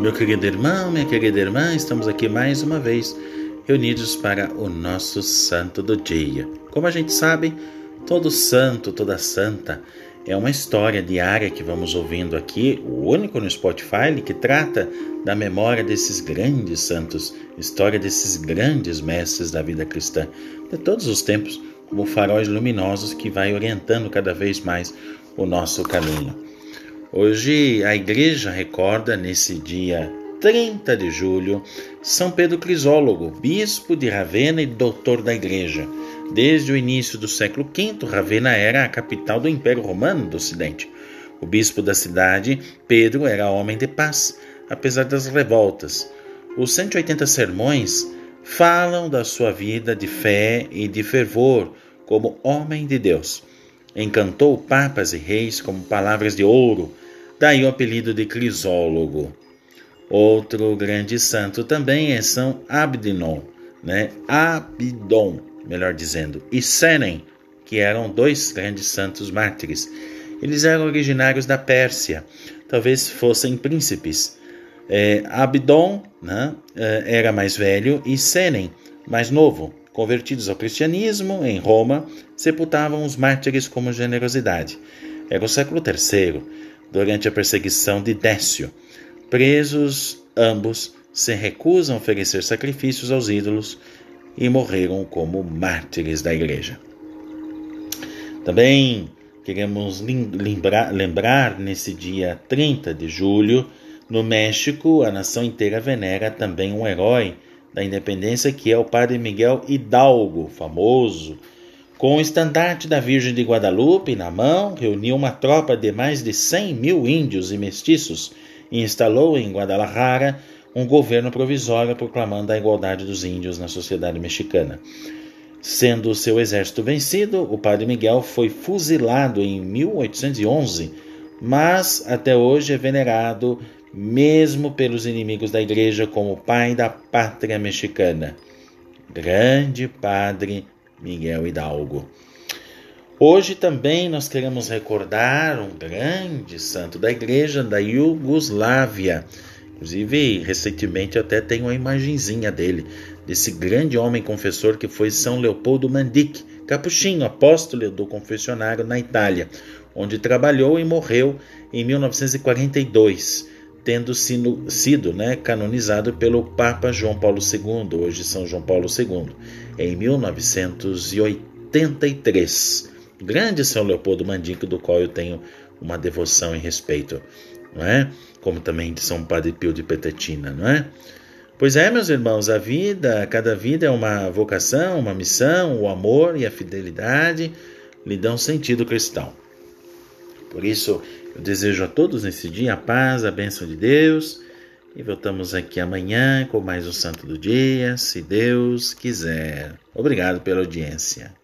Meu querido irmão, minha querida irmã, estamos aqui mais uma vez reunidos para o nosso santo do dia. Como a gente sabe, todo santo, toda santa é uma história diária que vamos ouvindo aqui, o único no Spotify que trata da memória desses grandes santos, história desses grandes mestres da vida cristã, de todos os tempos, como faróis luminosos que vai orientando cada vez mais o nosso caminho. Hoje a igreja recorda nesse dia 30 de julho São Pedro Crisólogo, bispo de Ravenna e doutor da igreja. Desde o início do século V, Ravenna era a capital do Império Romano do Ocidente. O bispo da cidade, Pedro, era homem de paz, apesar das revoltas. Os 180 sermões falam da sua vida de fé e de fervor como homem de Deus. Encantou papas e reis como palavras de ouro, daí o apelido de Crisólogo. Outro grande santo também é São Abdinon, né? Abidon, melhor dizendo, e Senen, que eram dois grandes santos mártires. Eles eram originários da Pérsia, talvez fossem príncipes. É, Abidon né, é, era mais velho e Senen mais novo. Convertidos ao cristianismo em Roma, sepultavam os mártires como generosidade. Era o século III, durante a perseguição de Décio. Presos, ambos se recusam a oferecer sacrifícios aos ídolos e morreram como mártires da igreja. Também queremos lembrar, lembrar nesse dia 30 de julho, no México, a nação inteira venera também um herói da independência, que é o padre Miguel Hidalgo, famoso. Com o estandarte da Virgem de Guadalupe na mão, reuniu uma tropa de mais de 100 mil índios e mestiços e instalou em Guadalajara um governo provisório proclamando a igualdade dos índios na sociedade mexicana. Sendo seu exército vencido, o padre Miguel foi fuzilado em 1811, mas até hoje é venerado mesmo pelos inimigos da igreja, como pai da pátria mexicana. Grande Padre Miguel Hidalgo. Hoje também nós queremos recordar um grande santo da igreja da Iugoslávia. Inclusive, recentemente eu até tenho uma imagenzinha dele, desse grande homem confessor que foi São Leopoldo Mandic, capuchinho, apóstolo do confessionário na Itália, onde trabalhou e morreu em 1942 tendo sido, sido né, canonizado pelo Papa João Paulo II, hoje São João Paulo II, em 1983. Grande São Leopoldo Mandico, do qual eu tenho uma devoção e respeito, não é? Como também de São Padre Pio de Petetina, não é? Pois é, meus irmãos, a vida, cada vida é uma vocação, uma missão, o amor e a fidelidade lhe dão sentido cristão. Por isso, eu desejo a todos nesse dia a paz, a bênção de Deus. E voltamos aqui amanhã com mais um Santo do Dia, se Deus quiser. Obrigado pela audiência.